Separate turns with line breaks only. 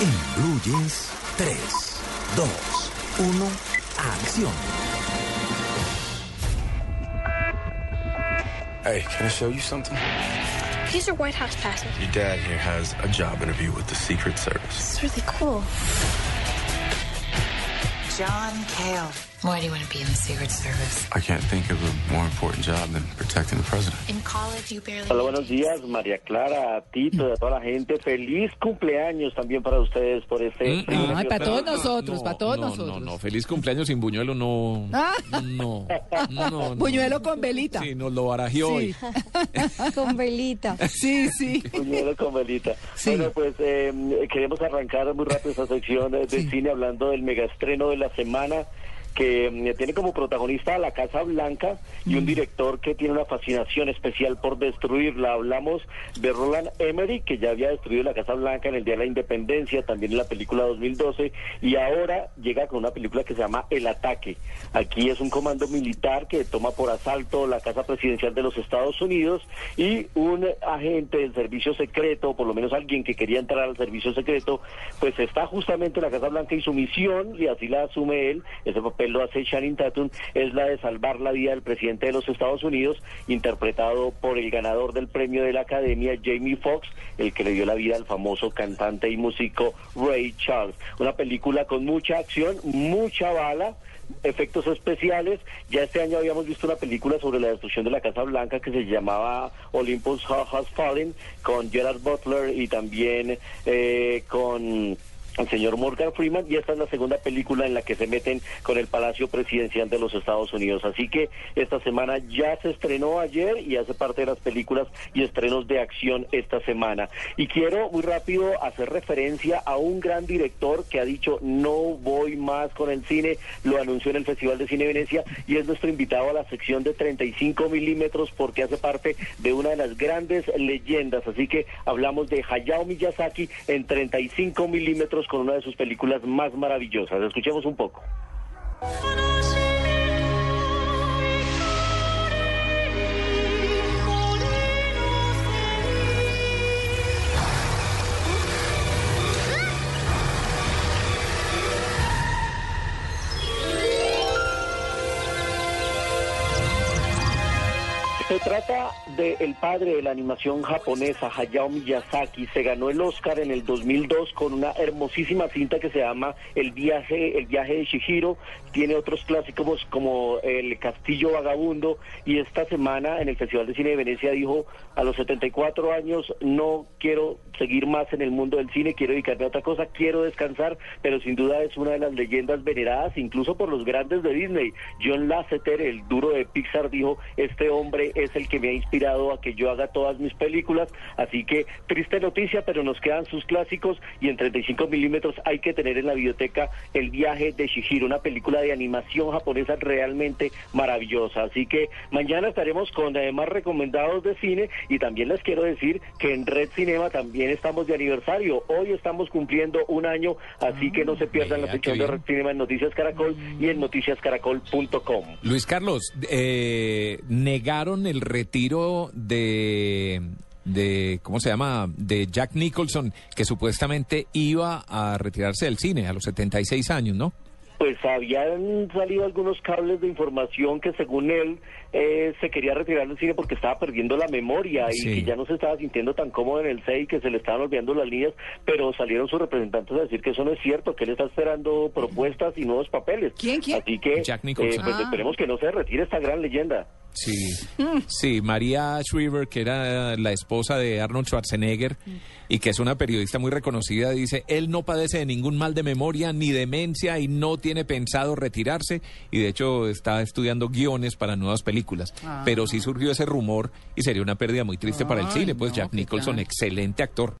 En Blue Jeans, 3, 2, 1, acción.
Hey, can I show you something?
Here's your White House password.
Your dad here has a job interview with the Secret Service.
It's really cool.
John Kale. Why do you want to be in the Secret Service?
I can't think of a more important job than protecting the president.
In college, you barely.
Hola, buenos días, María Clara, a Tito, a toda la gente. Feliz cumpleaños también para ustedes por este.
Mm,
Ay, para todos nosotros,
No,
para todos
no,
nosotros.
No, no, feliz cumpleaños sin buñuelo, no.
Ah.
No, no, no.
Buñuelo con velita.
Sí, nos lo barajeó hoy.
Con velita.
Sí, sí.
Puñuelo con velita.
Sí.
Bueno, pues eh, queremos arrancar muy rápido esta sección de, de
Sí.
cine hablando del megaestreno de la semana que mm, tiene como protagonista a la Casa Blanca y
Mm.
un director que tiene una fascinación especial por destruirla. Hablamos de Roland Emmerich, que ya había destruido la Casa Blanca en el Día de la Independencia, también en la película 2012, y ahora llega con una película que se llama El Ataque. Aquí es un comando militar que toma por asalto la Casa Presidencial de los Estados Unidos y un agente del servicio secreto, por lo menos alguien que quería entrar al servicio secreto, pues está justamente en la Casa Blanca y su misión, y así la asume él, ese papel lo hace Channing Tatum, es la de salvar la vida del presidente de los Estados Unidos, interpretado por el ganador del premio de la Academia, Jamie Foxx, el que le dio la vida al famoso cantante y músico Ray Charles. Una película con mucha acción, mucha bala, efectos especiales. Ya este año habíamos visto una película sobre la destrucción de la Casa Blanca que se llamaba Olympus Has Fallen con Gerard Butler y también eh, con el señor Morgan Freeman y esta es la segunda película en la que se meten con el Palacio Presidencial de los Estados Unidos. Así que esta semana ya se estrenó ayer y hace parte de las películas y estrenos de acción esta semana. Y quiero muy rápido hacer referencia a un gran director que ha dicho no voy más con el cine, lo anunció en el Festival de Cine Venecia y es nuestro invitado a la sección de 35 milímetros porque hace parte de una de las grandes leyendas. Así que hablamos de Hayao Miyazaki en 35 milímetros con una de sus películas más maravillosas. Escuchemos un poco. Trata de el padre de la animación japonesa, Hayao Miyazaki. Se ganó el Oscar en el 2002 con una hermosísima cinta que se llama El viaje, el viaje de Shihiro. Tiene otros clásicos como El Castillo Vagabundo. Y esta semana en el Festival de Cine de Venecia dijo, a los 74 años no quiero seguir más en el mundo del cine, quiero dedicarme a otra cosa, quiero descansar, pero sin duda es una de las leyendas veneradas incluso por los grandes de Disney. John Lasseter, el duro de Pixar, dijo, este hombre es el que me ha inspirado a que yo haga todas mis películas, así que triste noticia, pero nos quedan sus clásicos y en 35 milímetros hay que tener en la biblioteca El viaje de Shihiro, una película de animación japonesa realmente maravillosa, así que mañana estaremos con eh, más recomendados de cine y también les quiero decir que en Red Cinema también estamos de aniversario, hoy estamos cumpliendo un año, así que no se pierdan la sección de. Red Cinema en Noticias Caracol y en noticiascaracol.com.
Luis Carlos, eh, negaron el retiro de, de, ¿cómo se llama? De Jack Nicholson, que supuestamente iba a retirarse del cine a los 76 años, ¿no?
Pues habían salido algunos cables de información que según él eh, se quería retirar del cine porque estaba perdiendo la memoria y que ya no se estaba sintiendo tan cómodo en el CEI, que se le estaban olvidando las líneas, pero salieron sus representantes a decir que eso no es cierto, que él está esperando propuestas y nuevos papeles.
¿Quién, quién?
Así que
Jack
eh,
Nicholson.
pues
Ah.
esperemos que no se retire esta gran leyenda.
Sí, sí, María Shriver, que era la esposa de Arnold Schwarzenegger y que es una periodista muy reconocida, dice, él no padece de ningún mal de memoria ni demencia y no tiene pensado retirarse y de hecho está estudiando guiones para nuevas películas. Pero sí surgió ese rumor y sería una pérdida muy triste para el
Ay,
cine, pues
no,
Jack Nicholson, excelente actor.